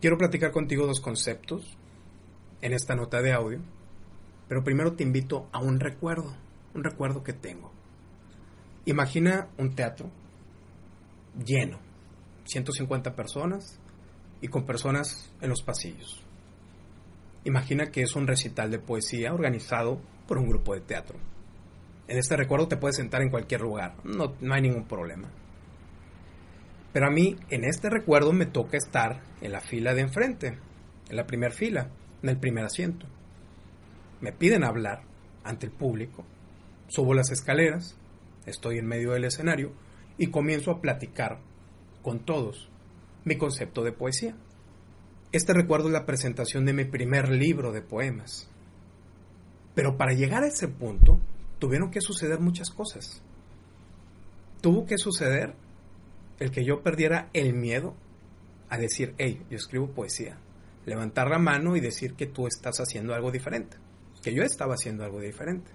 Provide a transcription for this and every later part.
Quiero platicar contigo dos conceptos en esta nota de audio, pero primero te invito a un recuerdo, un recuerdo que tengo. Imagina un teatro lleno, 150 personas y con personas en los pasillos. Imagina que es un recital de poesía organizado por un grupo de teatro. En este recuerdo te puedes sentar en cualquier lugar, no, no hay ningún problema. Pero a mí, en este recuerdo, me toca estar en la fila de enfrente, en la primera fila, en el primer asiento. Me piden hablar ante el público. Subo las escaleras, estoy en medio del escenario y comienzo a platicar con todos mi concepto de poesía. Este recuerdo es la presentación de mi primer libro de poemas. Pero para llegar a ese punto, tuvieron que suceder muchas cosas. Tuvo que suceder el que yo perdiera el miedo a decir, hey, yo escribo poesía. Levantar la mano y decir que tú estás haciendo algo diferente. Que yo estaba haciendo algo diferente.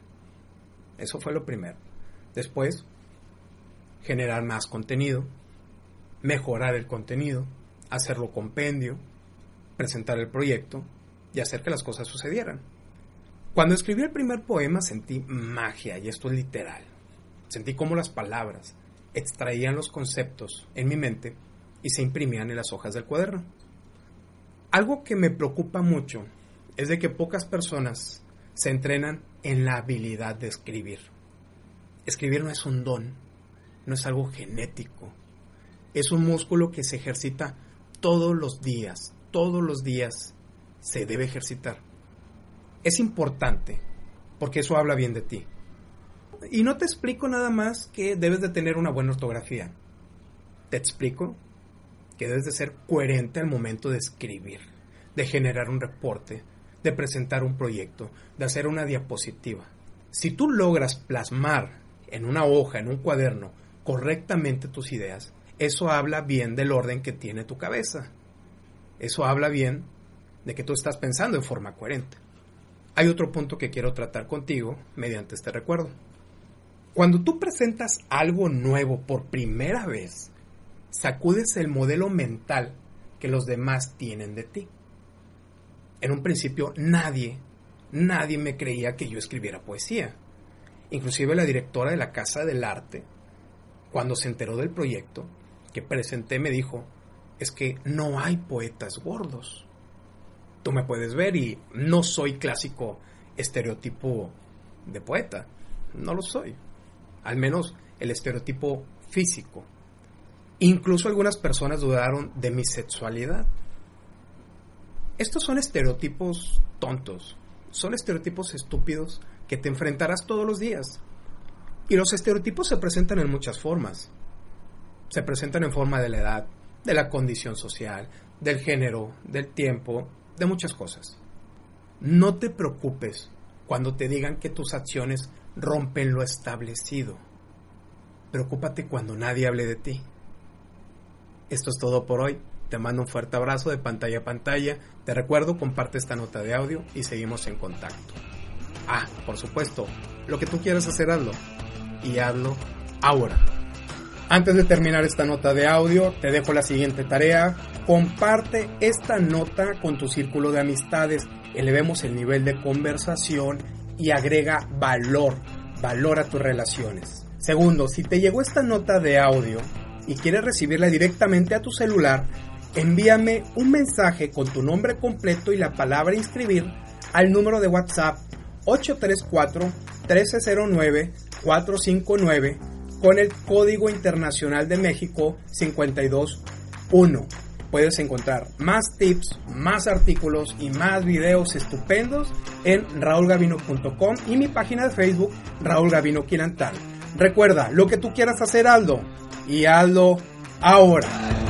Eso fue lo primero. Después, generar más contenido, mejorar el contenido, hacerlo compendio, presentar el proyecto y hacer que las cosas sucedieran. Cuando escribí el primer poema sentí magia, y esto es literal. Sentí como las palabras, extraían los conceptos en mi mente y se imprimían en las hojas del cuaderno. Algo que me preocupa mucho es de que pocas personas se entrenan en la habilidad de escribir. Escribir no es un don, no es algo genético, es un músculo que se ejercita todos los días, todos los días se debe ejercitar. Es importante porque eso habla bien de ti. Y no te explico nada más que debes de tener una buena ortografía. Te explico que debes de ser coherente al momento de escribir, de generar un reporte, de presentar un proyecto, de hacer una diapositiva. Si tú logras plasmar en una hoja, en un cuaderno, correctamente tus ideas, eso habla bien del orden que tiene tu cabeza. Eso habla bien de que tú estás pensando en forma coherente. Hay otro punto que quiero tratar contigo mediante este recuerdo. Cuando tú presentas algo nuevo por primera vez, sacudes el modelo mental que los demás tienen de ti. En un principio nadie, nadie me creía que yo escribiera poesía. Inclusive la directora de la Casa del Arte, cuando se enteró del proyecto que presenté, me dijo, es que no hay poetas gordos. Tú me puedes ver y no soy clásico estereotipo de poeta. No lo soy al menos el estereotipo físico. Incluso algunas personas dudaron de mi sexualidad. Estos son estereotipos tontos, son estereotipos estúpidos que te enfrentarás todos los días. Y los estereotipos se presentan en muchas formas. Se presentan en forma de la edad, de la condición social, del género, del tiempo, de muchas cosas. No te preocupes cuando te digan que tus acciones rompen lo establecido. Preocúpate cuando nadie hable de ti. Esto es todo por hoy. Te mando un fuerte abrazo de pantalla a pantalla. Te recuerdo, comparte esta nota de audio y seguimos en contacto. Ah, por supuesto, lo que tú quieras hacer, hazlo. Y hazlo ahora. Antes de terminar esta nota de audio, te dejo la siguiente tarea. Comparte esta nota con tu círculo de amistades. Elevemos el nivel de conversación y agrega valor, valor a tus relaciones. Segundo, si te llegó esta nota de audio y quieres recibirla directamente a tu celular, envíame un mensaje con tu nombre completo y la palabra inscribir al número de WhatsApp 834-1309-459 con el Código Internacional de México 521 puedes encontrar más tips, más artículos y más videos estupendos en raulgavino.com y mi página de Facebook Raúl Gavino Quilantal. Recuerda, lo que tú quieras hacer, Aldo, y hazlo ahora.